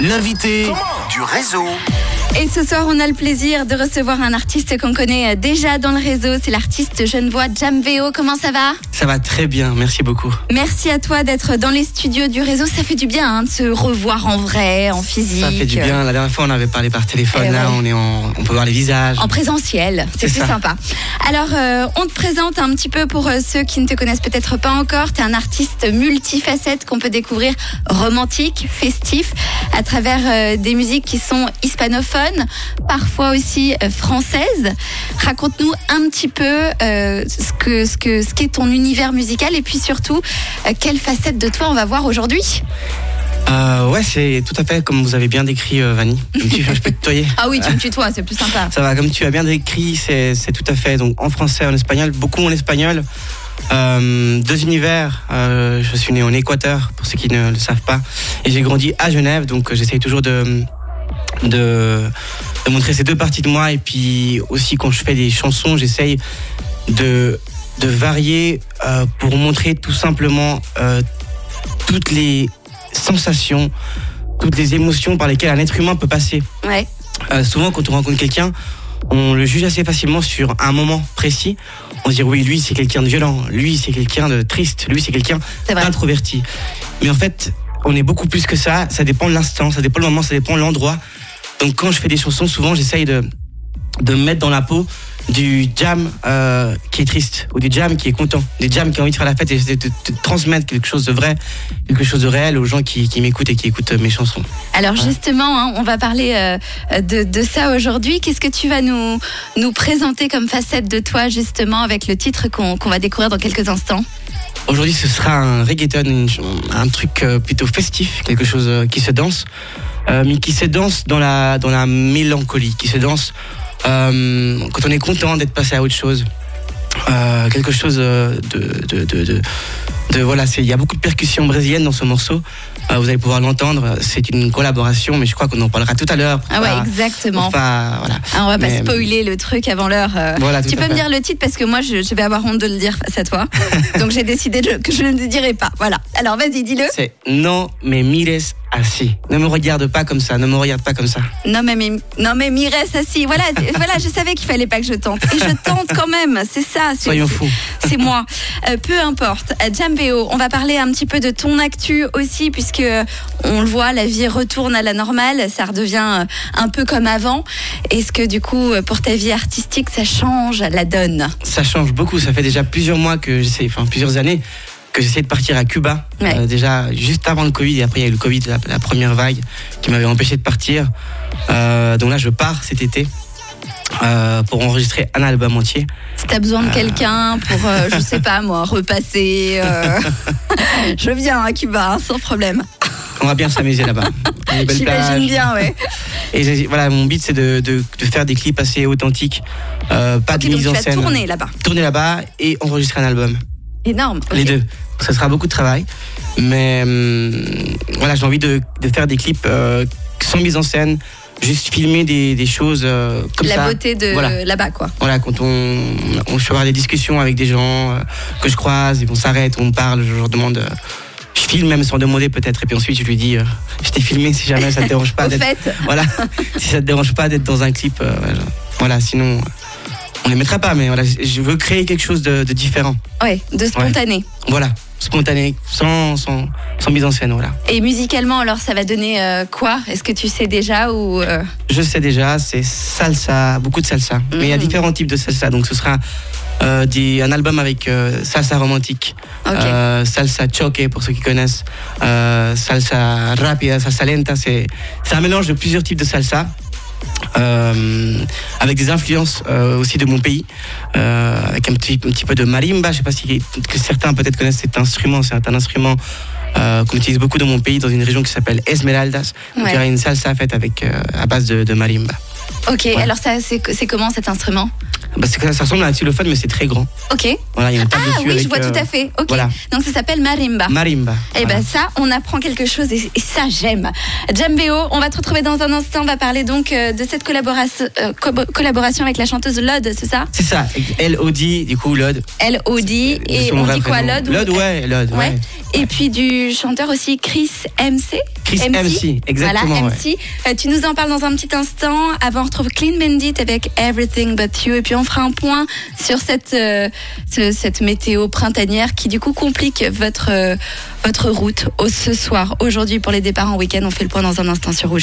l'invité du réseau. Et ce soir, on a le plaisir de recevoir un artiste qu'on connaît déjà dans le réseau. C'est l'artiste Genevois Jamveo. Comment ça va? Ça va très bien, merci beaucoup. Merci à toi d'être dans les studios du réseau. Ça fait du bien hein, de se revoir en vrai, en physique. Ça fait du bien. La dernière fois, on avait parlé par téléphone. Eh Là, ouais. on, est en, on peut voir les visages. En présentiel, c'est plus ça. sympa. Alors, euh, on te présente un petit peu pour euh, ceux qui ne te connaissent peut-être pas encore. Tu es un artiste multifacette qu'on peut découvrir romantique, festif, à travers euh, des musiques qui sont hispanophones, parfois aussi françaises. Raconte-nous un petit peu ce que ce que ce qu'est ton univers musical et puis surtout euh, quelle facette de toi on va voir aujourd'hui. Euh, ouais, c'est tout à fait comme vous avez bien décrit, euh, Vanny. Tu- je peux te tutoyer. Ah oui, tu me tutoies, c'est plus sympa. Ça va, comme tu as bien décrit, c'est c'est tout à fait. Donc en français, en espagnol, beaucoup en espagnol. Euh, deux univers. Je suis né en Équateur, pour ceux qui ne le savent pas, et j'ai grandi à Genève. Donc j'essaye toujours de, de de montrer ces deux parties de moi. Et puis aussi quand je fais des chansons, j'essaye de de varier euh, pour montrer tout simplement euh, toutes les sensations, toutes les émotions par lesquelles un être humain peut passer. Ouais. Euh, souvent, quand on rencontre quelqu'un, on le juge assez facilement sur un moment précis. On se dit oui, lui c'est quelqu'un de violent, lui c'est quelqu'un de triste, lui c'est quelqu'un d'introverti. Mais en fait, on est beaucoup plus que ça. Ça dépend de l'instant, ça dépend du moment, ça dépend de l'endroit. Donc quand je fais des chansons, souvent j'essaye de de me mettre dans la peau du jam euh, qui est triste ou du jam qui est content, du jam qui a envie de faire la fête et de, de- de transmettre quelque chose de vrai, quelque chose de réel aux gens qui, qui m'écoutent et qui écoutent mes chansons. Alors justement, hein, on va parler euh, de, de ça aujourd'hui. Qu'est-ce que tu vas nous, nous présenter comme facette de toi justement avec le titre qu'on va découvrir dans quelques instants? Aujourd'hui, ce sera un reggaeton, un truc euh, plutôt festif, quelque chose qui se danse, euh, mais qui se danse dans la, dans la mélancolie, qui se danse euh, quand on est content d'être passé à autre chose. Euh, quelque chose euh, de, de, de, de, de- voilà, il y a beaucoup de percussions brésiliennes dans ce morceau. Euh, vous allez pouvoir l'entendre. C'est une collaboration, mais je crois qu'on en parlera tout à l'heure. Ah ouais, pas- exactement. pas- voilà. Ah, on va pas Mais- spoiler le truc avant l'heure. Voilà, tu peux me dire le titre parce que moi je, je vais avoir honte de le dire face à toi. Donc j'ai décidé que je ne le dirai pas. Voilà. Alors vas-y, dis-le. C'est non, mais mires assis. Ne me regarde pas comme ça. Ne me regarde pas comme ça. Non mais, mais- non mais Mires assis. Voilà, voilà, je savais qu'il fallait pas que je tente. Et je tente quand même. C'est ça. c'est- Soyons fous. C'est moi. Euh, peu importe. Euh, Jambeo, on va parler un petit peu de ton actu aussi, puisque euh, on le voit, la vie retourne à la normale, ça redevient un peu comme avant. Est-ce que du coup, pour ta vie artistique, ça change la donne? Ça change beaucoup. Ça fait déjà plusieurs mois que j'essaie, enfin plusieurs années que j'essaie de partir à Cuba. Ouais. Euh, déjà juste avant le Covid et après il y a eu le Covid, la, la première vague qui m'avait empêché de partir. Euh, donc là je pars cet été euh, pour enregistrer un album entier. Si t'as besoin de quelqu'un pour, je sais pas moi, repasser, je viens à Cuba, hein, sans problème. On va bien s'amuser là-bas. J'imagine bien, ouais. Et voilà, mon but c'est de, de, de faire des clips assez authentiques, pas de mise en scène. tourner là-bas. Tourner là-bas et enregistrer un album. Énorme. les deux. Ça sera beaucoup de travail, mais hum, voilà, j'ai envie de, de faire des clips euh, sans mise en scène, juste filmer des, des choses euh, comme La ça. beauté de Voilà. là-bas, quoi. Voilà, quand on, on je peux avoir des discussions avec des gens euh, que je croise, et on s'arrête, on parle, je leur demande. euh, je filme même sans demander peut-être, et puis ensuite je lui dis, je t'ai filmé si jamais ça te dérange pas d'être. Voilà, si ça te dérange pas d'être dans un clip, voilà. sinon on les mettra pas, mais voilà, je veux créer quelque chose de, de différent. ouais, de spontané. Voilà, spontané, sans, sans, sans mise en scène, voilà. Et musicalement, alors, ça va donner euh, quoi? Est-ce que tu sais déjà ou euh, Je sais déjà, c'est salsa, beaucoup de salsa. Mais il y a différents types de salsa, donc ce sera euh, des, un album avec euh, salsa romantique, Ok. euh, salsa choque pour ceux qui connaissent, euh, salsa rapida, salsa lenta. C'est un mélange de plusieurs types de salsa. Euh, avec des influences euh, aussi de mon pays, euh, avec un petit, un petit peu de marimba. Je sais pas si que certains peut-être connaissent cet instrument. C'est un instrument euh, qu'on utilise beaucoup dans mon pays, dans une région qui s'appelle Esmeraldas. Ouais. il y aura une salsa faite avec euh, à base de, de marimba. Ok, alors ça, c'est comment cet instrument? C'est que ça ressemble à un xylophone, mais c'est très grand. Ok. Voilà, il y a table Ah oui, avec, je vois euh, tout à fait. Ok. voilà. Donc ça s'appelle marimba. Marimba. Eh voilà. ben ça, on apprend quelque chose et, et ça j'aime. Jambeo, on va te retrouver dans un instant. On va parler donc euh, de cette collaboration, euh, co- collaboration avec la chanteuse Lod, c'est ça? C'est ça, L-O-D, du coup, Lod. L-O-D et C'est mon on dit quoi. Lod Lod, ouais, Lod, ouais. Ouais. Et puis du chanteur aussi Chris MC. Chris MC, exactement. Voilà, ouais. MC. Euh, tu nous en parles dans un petit instant. Avant, on retrouve Clean Bandit avec Everything But You. Et puis, on fera un point sur cette, euh, ce- cette météo printanière qui, du coup, complique votre, euh, votre route au- ce soir. Aujourd'hui, pour les départs en week-end, on fait le point dans un instant sur Rouge.